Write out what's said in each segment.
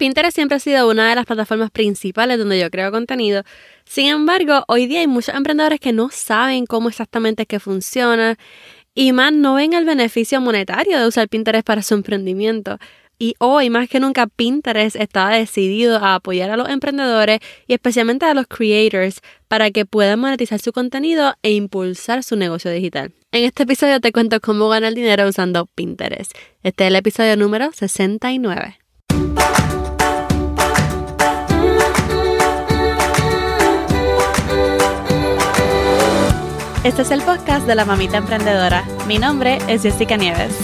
Pinterest siempre ha sido una de las plataformas principales donde yo creo contenido. Sin embargo, hoy día hay muchos emprendedores que no saben cómo exactamente es que funciona y más no ven el beneficio monetario de usar Pinterest para su emprendimiento. Y hoy más que nunca Pinterest está decidido a apoyar a los emprendedores y especialmente a los creators para que puedan monetizar su contenido e impulsar su negocio digital. En este episodio te cuento cómo ganar dinero usando Pinterest. Este es el episodio número 69. Este es el podcast de la mamita emprendedora. Mi nombre es Jessica Nieves.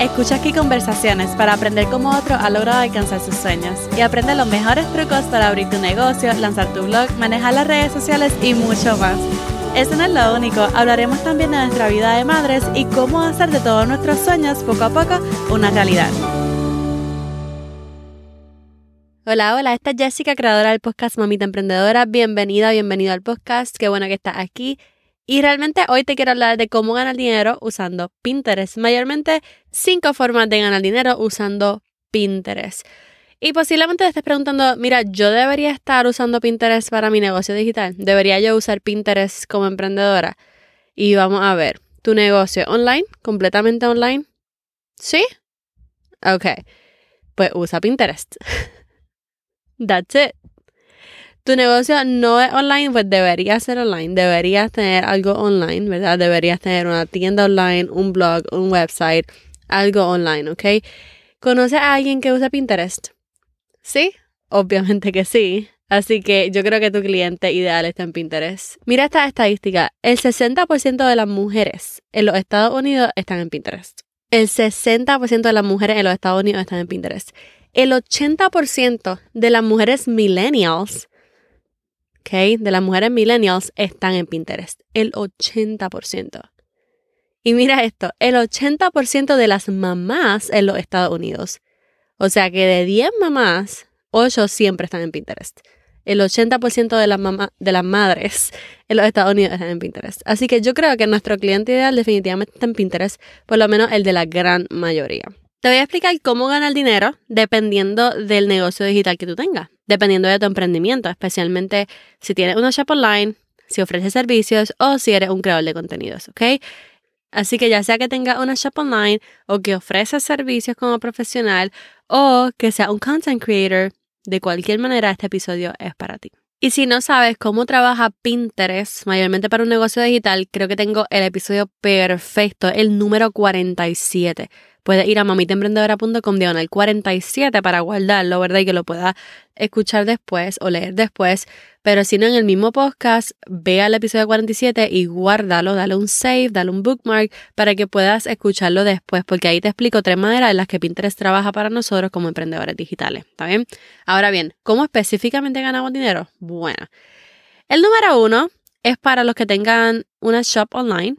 Escucha aquí conversaciones para aprender cómo otro ha logrado alcanzar sus sueños y aprende los mejores trucos para abrir tu negocio, lanzar tu blog, manejar las redes sociales y mucho más. Eso no es lo único, hablaremos también de nuestra vida de madres y cómo hacer de todos nuestros sueños poco a poco una realidad. Hola, hola, esta es Jessica, creadora del podcast Mamita Emprendedora. Bienvenida, bienvenido al podcast. Qué bueno que estás aquí. Y realmente hoy te quiero hablar de cómo ganar dinero usando Pinterest. Mayormente cinco formas de ganar dinero usando Pinterest. Y posiblemente te estés preguntando, mira, yo debería estar usando Pinterest para mi negocio digital. ¿Debería yo usar Pinterest como emprendedora? Y vamos a ver, ¿tu negocio online? ¿Completamente online? ¿Sí? Ok, pues usa Pinterest. That's it tu negocio no es online, pues debería ser online, deberías tener algo online, ¿verdad? Deberías tener una tienda online, un blog, un website, algo online, ¿ok? ¿Conoces a alguien que usa Pinterest? ¿Sí? Obviamente que sí. Así que yo creo que tu cliente ideal está en Pinterest. Mira esta estadística. El 60% de las mujeres en los Estados Unidos están en Pinterest. El 60% de las mujeres en los Estados Unidos están en Pinterest. El 80% de las mujeres millennials de las mujeres millennials están en Pinterest. El 80%. Y mira esto, el 80% de las mamás en los Estados Unidos. O sea que de 10 mamás, 8 siempre están en Pinterest. El 80% de las, de las madres en los Estados Unidos están en Pinterest. Así que yo creo que nuestro cliente ideal definitivamente está en Pinterest, por lo menos el de la gran mayoría. Te voy a explicar cómo ganar dinero dependiendo del negocio digital que tú tengas, dependiendo de tu emprendimiento, especialmente si tienes una shop online, si ofreces servicios o si eres un creador de contenidos, ¿ok? Así que ya sea que tengas una shop online o que ofreces servicios como profesional o que sea un content creator, de cualquier manera este episodio es para ti. Y si no sabes cómo trabaja Pinterest, mayormente para un negocio digital, creo que tengo el episodio perfecto, el número 47 puedes ir a mamitaemprendedora.com diagonal 47 para guardarlo, ¿verdad? Y que lo puedas escuchar después o leer después. Pero si no, en el mismo podcast, ve al episodio 47 y guárdalo, dale un save, dale un bookmark para que puedas escucharlo después, porque ahí te explico tres maneras en las que Pinterest trabaja para nosotros como emprendedores digitales. ¿Está bien? Ahora bien, ¿cómo específicamente ganamos dinero? Bueno, el número uno es para los que tengan una shop online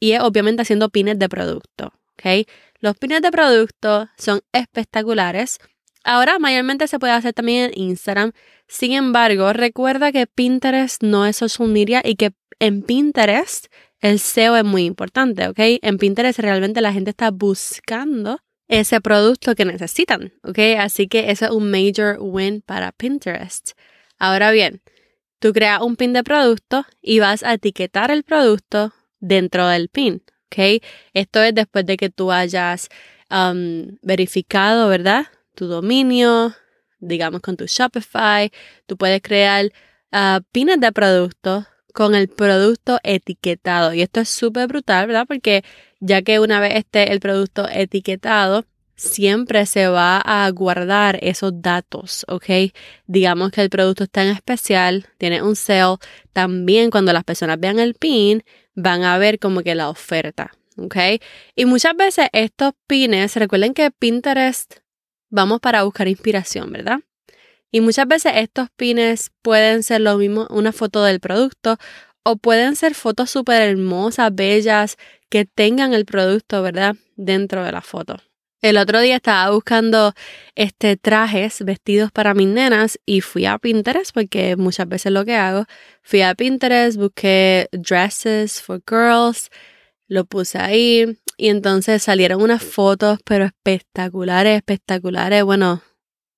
y es obviamente haciendo pines de producto. ¿ok? Los pines de producto son espectaculares. Ahora mayormente se puede hacer también en Instagram. Sin embargo, recuerda que Pinterest no es social media y que en Pinterest el SEO es muy importante, ¿ok? En Pinterest realmente la gente está buscando ese producto que necesitan, ¿ok? Así que eso es un major win para Pinterest. Ahora bien, tú creas un pin de producto y vas a etiquetar el producto dentro del pin, ¿ok? Esto es después de que tú hayas um, verificado, ¿verdad? Tu dominio, digamos con tu Shopify, tú puedes crear uh, pines de productos con el producto etiquetado. Y esto es súper brutal, ¿verdad? Porque ya que una vez esté el producto etiquetado, siempre se va a guardar esos datos, ¿ok? Digamos que el producto está en especial, tiene un sale. También cuando las personas vean el pin, van a ver como que la oferta, ¿ok? Y muchas veces estos pines, recuerden que Pinterest vamos para buscar inspiración, ¿verdad? Y muchas veces estos pines pueden ser lo mismo, una foto del producto o pueden ser fotos súper hermosas, bellas, que tengan el producto, ¿verdad? Dentro de la foto. El otro día estaba buscando este trajes, vestidos para mis nenas y fui a Pinterest porque muchas veces lo que hago, fui a Pinterest, busqué dresses for girls, lo puse ahí y entonces salieron unas fotos pero espectaculares, espectaculares, bueno,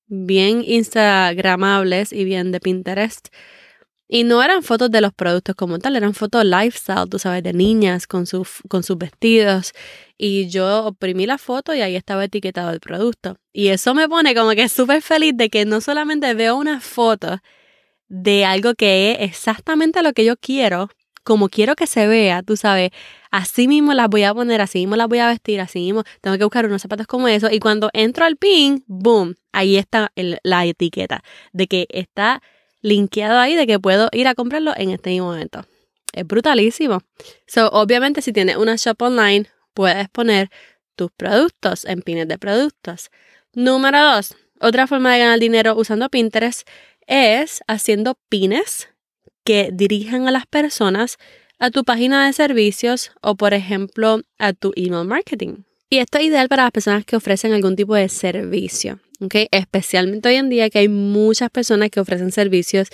bien instagramables y bien de Pinterest. Y no eran fotos de los productos como tal, eran fotos lifestyle, tú sabes, de niñas con, con sus vestidos. Y yo oprimí la foto y ahí estaba etiquetado el producto. Y eso me pone como que súper feliz de que no solamente veo una foto de algo que es exactamente lo que yo quiero, como quiero que se vea, tú sabes, así mismo las voy a poner, así mismo las voy a vestir, así mismo tengo que buscar unos zapatos como eso. Y cuando entro al pin, boom, ahí está la etiqueta de que está linkeado ahí, de que puedo ir a comprarlo en este momento. Es brutalísimo. So, obviamente, si tienes una shop online, puedes poner tus productos en pines de productos. Número dos, otra forma de ganar dinero usando Pinterest es haciendo pines que dirijan a las personas a tu página de servicios o, por ejemplo, a tu email marketing. Y esto es ideal para las personas que ofrecen algún tipo de servicio, Especialmente hoy en día que hay muchas personas que ofrecen servicios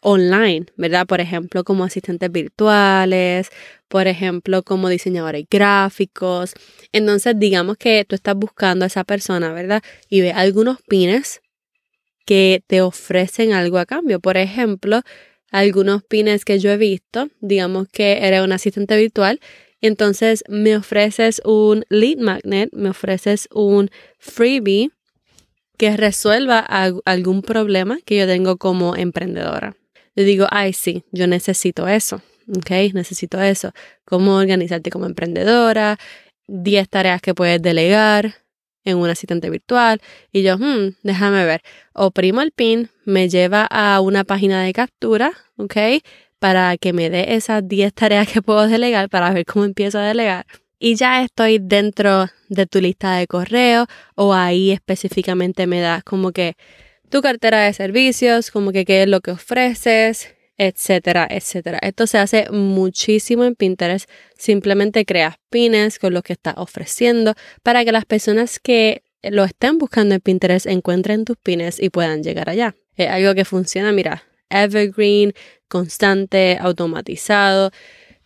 online, ¿verdad? Por ejemplo, como asistentes virtuales, por ejemplo, como diseñadores gráficos. Entonces, digamos que tú estás buscando a esa persona, ¿verdad? Y ve algunos pines que te ofrecen algo a cambio. Por ejemplo, algunos pines que yo he visto, digamos que eres un asistente virtual, entonces me ofreces un lead magnet, me ofreces un freebie que resuelva algún problema que yo tengo como emprendedora. Le digo, ay, sí, yo necesito eso, ¿ok? Necesito eso. Cómo organizarte como emprendedora, 10 tareas que puedes delegar, en un asistente virtual y yo, hmm, déjame ver. Oprimo el pin, me lleva a una página de captura, ¿ok? Para que me dé esas 10 tareas que puedo delegar para ver cómo empiezo a delegar. Y ya estoy dentro de tu lista de correo o ahí específicamente me das como que tu cartera de servicios, como que qué es lo que ofreces, etcétera, etcétera. Esto se hace muchísimo en Pinterest. Simplemente creas pines con lo que estás ofreciendo para que las personas que lo estén buscando en Pinterest encuentren tus pines y puedan llegar allá. Es algo que funciona, mira, evergreen, constante, automatizado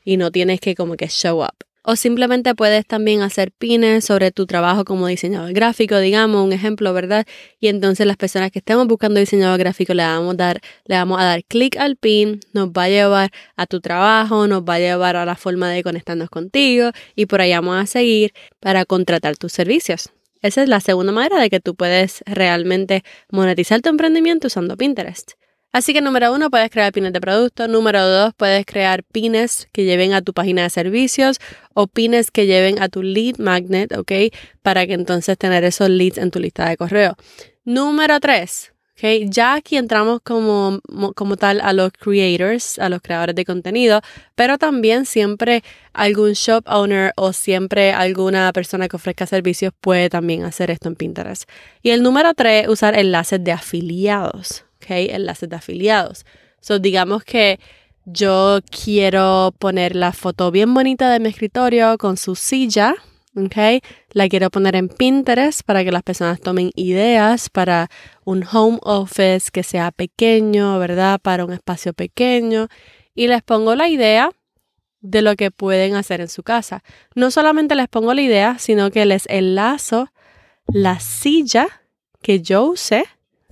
y no tienes que como que show up. O simplemente puedes también hacer pines sobre tu trabajo como diseñador gráfico, digamos, un ejemplo, ¿verdad? Y entonces las personas que estemos buscando diseñador gráfico le vamos a dar, le vamos a dar clic al pin, nos va a llevar a tu trabajo, nos va a llevar a la forma de conectarnos contigo y por ahí vamos a seguir para contratar tus servicios. Esa es la segunda manera de que tú puedes realmente monetizar tu emprendimiento usando Pinterest. Así que número uno, puedes crear pines de producto. Número dos, puedes crear pines que lleven a tu página de servicios o pines que lleven a tu lead magnet, ¿ok? Para que entonces tener esos leads en tu lista de correo. Número tres, ¿ok? Ya aquí entramos como, como tal a los creators, a los creadores de contenido, pero también siempre algún shop owner o siempre alguna persona que ofrezca servicios puede también hacer esto en Pinterest. Y el número tres, usar enlaces de afiliados. Enlaces de afiliados. So, digamos que yo quiero poner la foto bien bonita de mi escritorio con su silla, ¿ok? La quiero poner en Pinterest para que las personas tomen ideas para un home office que sea pequeño, ¿verdad? Para un espacio pequeño. Y les pongo la idea de lo que pueden hacer en su casa. No solamente les pongo la idea, sino que les enlazo la silla que yo usé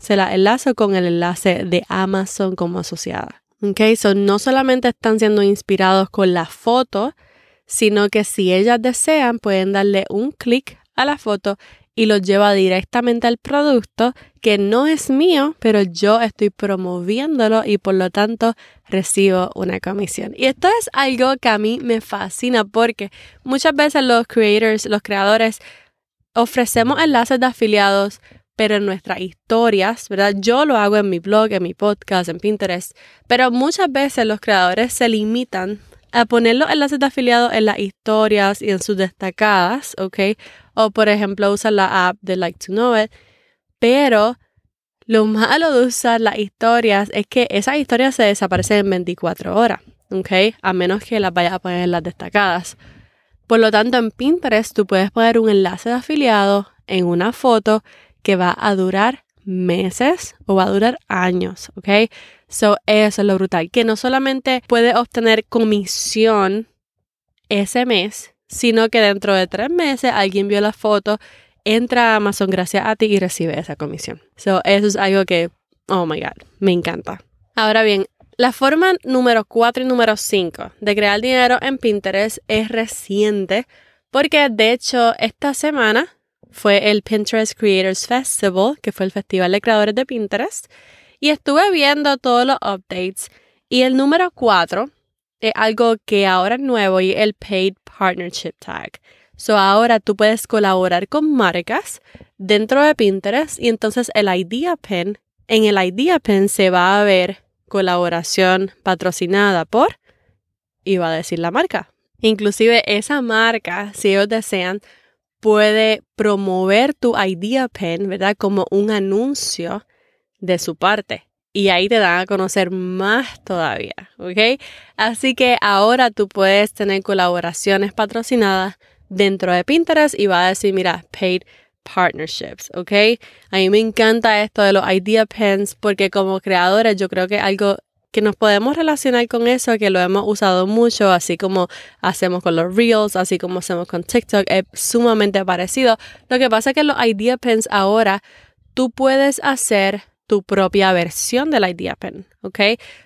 se la enlazo con el enlace de Amazon como asociada. Ok, so no solamente están siendo inspirados con la foto, sino que si ellas desean pueden darle un clic a la foto y lo lleva directamente al producto que no es mío, pero yo estoy promoviéndolo y por lo tanto recibo una comisión. Y esto es algo que a mí me fascina porque muchas veces los creators, los creadores, ofrecemos enlaces de afiliados pero en nuestras historias, ¿verdad? Yo lo hago en mi blog, en mi podcast, en Pinterest, pero muchas veces los creadores se limitan a poner los enlaces de afiliados en las historias y en sus destacadas, ¿ok? O por ejemplo, usar la app de Like to Know It, pero lo malo de usar las historias es que esas historias se desaparecen en 24 horas, ¿ok? A menos que las vayas a poner en las destacadas. Por lo tanto, en Pinterest tú puedes poner un enlace de afiliado en una foto que va a durar meses o va a durar años, ¿ok? So, eso es lo brutal, que no solamente puede obtener comisión ese mes, sino que dentro de tres meses alguien vio la foto entra a Amazon gracias a ti y recibe esa comisión. So, eso es algo que, oh my God, me encanta. Ahora bien, la forma número 4 y número 5 de crear dinero en Pinterest es reciente porque de hecho esta semana fue el Pinterest Creators Festival, que fue el festival de creadores de Pinterest, y estuve viendo todos los updates y el número 4 es algo que ahora es nuevo y el Paid Partnership Tag. So ahora tú puedes colaborar con marcas dentro de Pinterest y entonces el Idea Pen, en el Idea Pen se va a ver colaboración patrocinada por y va a decir la marca. Inclusive esa marca, si ellos desean, puede promover tu Idea Pen, ¿verdad? Como un anuncio de su parte. Y ahí te dan a conocer más todavía, ¿ok? Así que ahora tú puedes tener colaboraciones patrocinadas dentro de Pinterest y va a decir, mira, paid partnerships, ¿ok? A mí me encanta esto de los idea pens porque como creadores yo creo que algo que nos podemos relacionar con eso, que lo hemos usado mucho, así como hacemos con los Reels, así como hacemos con TikTok, es sumamente parecido. Lo que pasa es que los Idea Pens ahora tú puedes hacer tu propia versión del Idea Pen, ¿ok?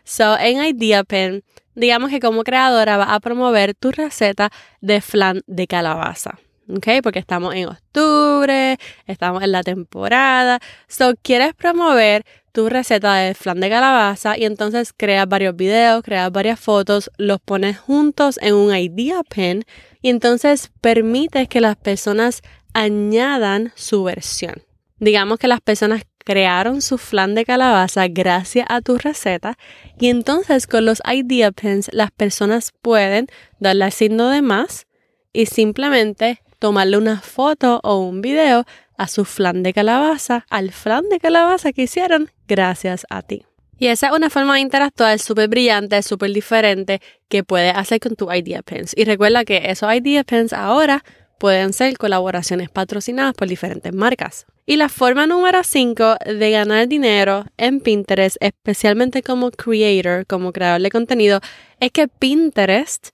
So, en Idea Pen, digamos que como creadora va a promover tu receta de flan de calabaza. ¿Ok? Porque estamos en octubre, estamos en la temporada. So, quieres promover tu receta de flan de calabaza y entonces creas varios videos, creas varias fotos, los pones juntos en un idea pen y entonces permites que las personas añadan su versión. Digamos que las personas crearon su flan de calabaza gracias a tu receta y entonces con los idea pens las personas pueden darle al signo de más y simplemente tomarle una foto o un video a su flan de calabaza, al flan de calabaza que hicieron gracias a ti. Y esa es una forma de interactuar súper brillante, súper diferente que puedes hacer con tu Idea Pens. Y recuerda que esos Idea Pens ahora pueden ser colaboraciones patrocinadas por diferentes marcas. Y la forma número 5 de ganar dinero en Pinterest, especialmente como creator, como creador de contenido, es que Pinterest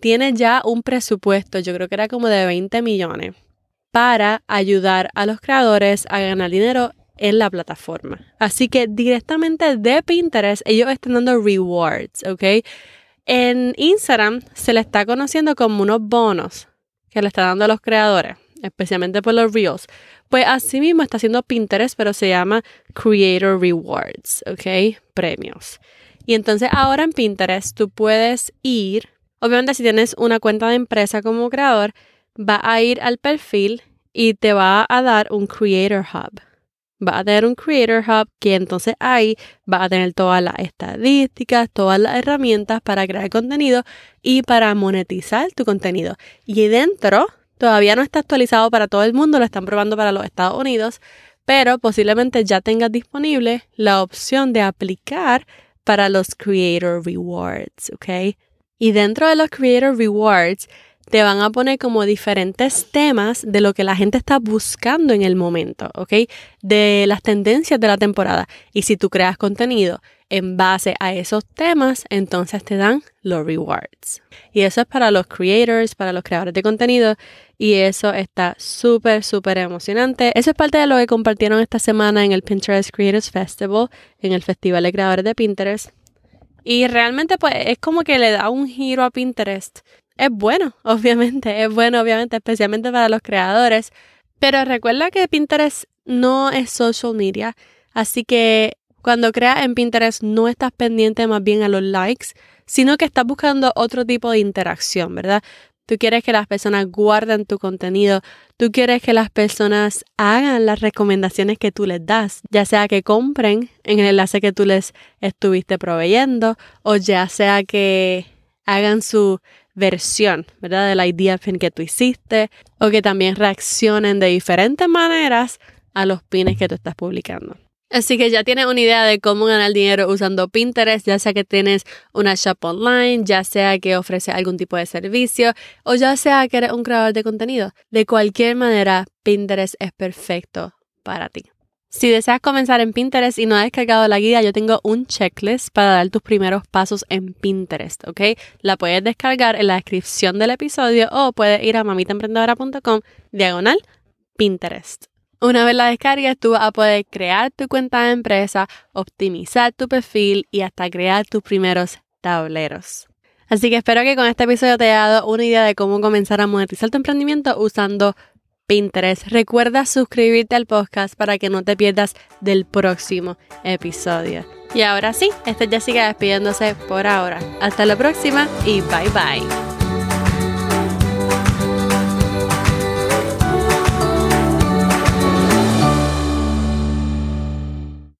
tiene ya un presupuesto, yo creo que era como de 20 millones, para ayudar a los creadores a ganar dinero en la plataforma. Así que directamente de Pinterest ellos están dando rewards, ¿ok? En Instagram se le está conociendo como unos bonos que le está dando a los creadores, especialmente por los reels. Pues así mismo está haciendo Pinterest, pero se llama Creator Rewards, ¿ok? Premios. Y entonces ahora en Pinterest tú puedes ir Obviamente si tienes una cuenta de empresa como creador, va a ir al perfil y te va a dar un Creator Hub. Va a tener un Creator Hub que entonces ahí va a tener todas las estadísticas, todas las herramientas para crear contenido y para monetizar tu contenido. Y dentro, todavía no está actualizado para todo el mundo, lo están probando para los Estados Unidos, pero posiblemente ya tengas disponible la opción de aplicar para los Creator Rewards, ¿ok? Y dentro de los Creator Rewards te van a poner como diferentes temas de lo que la gente está buscando en el momento, ¿ok? De las tendencias de la temporada. Y si tú creas contenido en base a esos temas, entonces te dan los rewards. Y eso es para los creators, para los creadores de contenido. Y eso está súper, súper emocionante. Eso es parte de lo que compartieron esta semana en el Pinterest Creators Festival, en el Festival de Creadores de Pinterest. Y realmente pues es como que le da un giro a Pinterest. Es bueno, obviamente, es bueno, obviamente, especialmente para los creadores. Pero recuerda que Pinterest no es social media, así que cuando creas en Pinterest no estás pendiente más bien a los likes, sino que estás buscando otro tipo de interacción, ¿verdad? Tú quieres que las personas guarden tu contenido. Tú quieres que las personas hagan las recomendaciones que tú les das, ya sea que compren en el enlace que tú les estuviste proveyendo o ya sea que hagan su versión, ¿verdad? De la idea pin que tú hiciste o que también reaccionen de diferentes maneras a los pines que tú estás publicando. Así que ya tienes una idea de cómo ganar dinero usando Pinterest, ya sea que tienes una shop online, ya sea que ofrece algún tipo de servicio o ya sea que eres un creador de contenido. De cualquier manera, Pinterest es perfecto para ti. Si deseas comenzar en Pinterest y no has descargado la guía, yo tengo un checklist para dar tus primeros pasos en Pinterest, ¿ok? La puedes descargar en la descripción del episodio o puedes ir a mamitaemprendedora.com diagonal Pinterest. Una vez la descargues, tú vas a poder crear tu cuenta de empresa, optimizar tu perfil y hasta crear tus primeros tableros. Así que espero que con este episodio te haya dado una idea de cómo comenzar a monetizar tu emprendimiento usando Pinterest. Recuerda suscribirte al podcast para que no te pierdas del próximo episodio. Y ahora sí, esta es Jessica despidiéndose por ahora. Hasta la próxima y bye bye.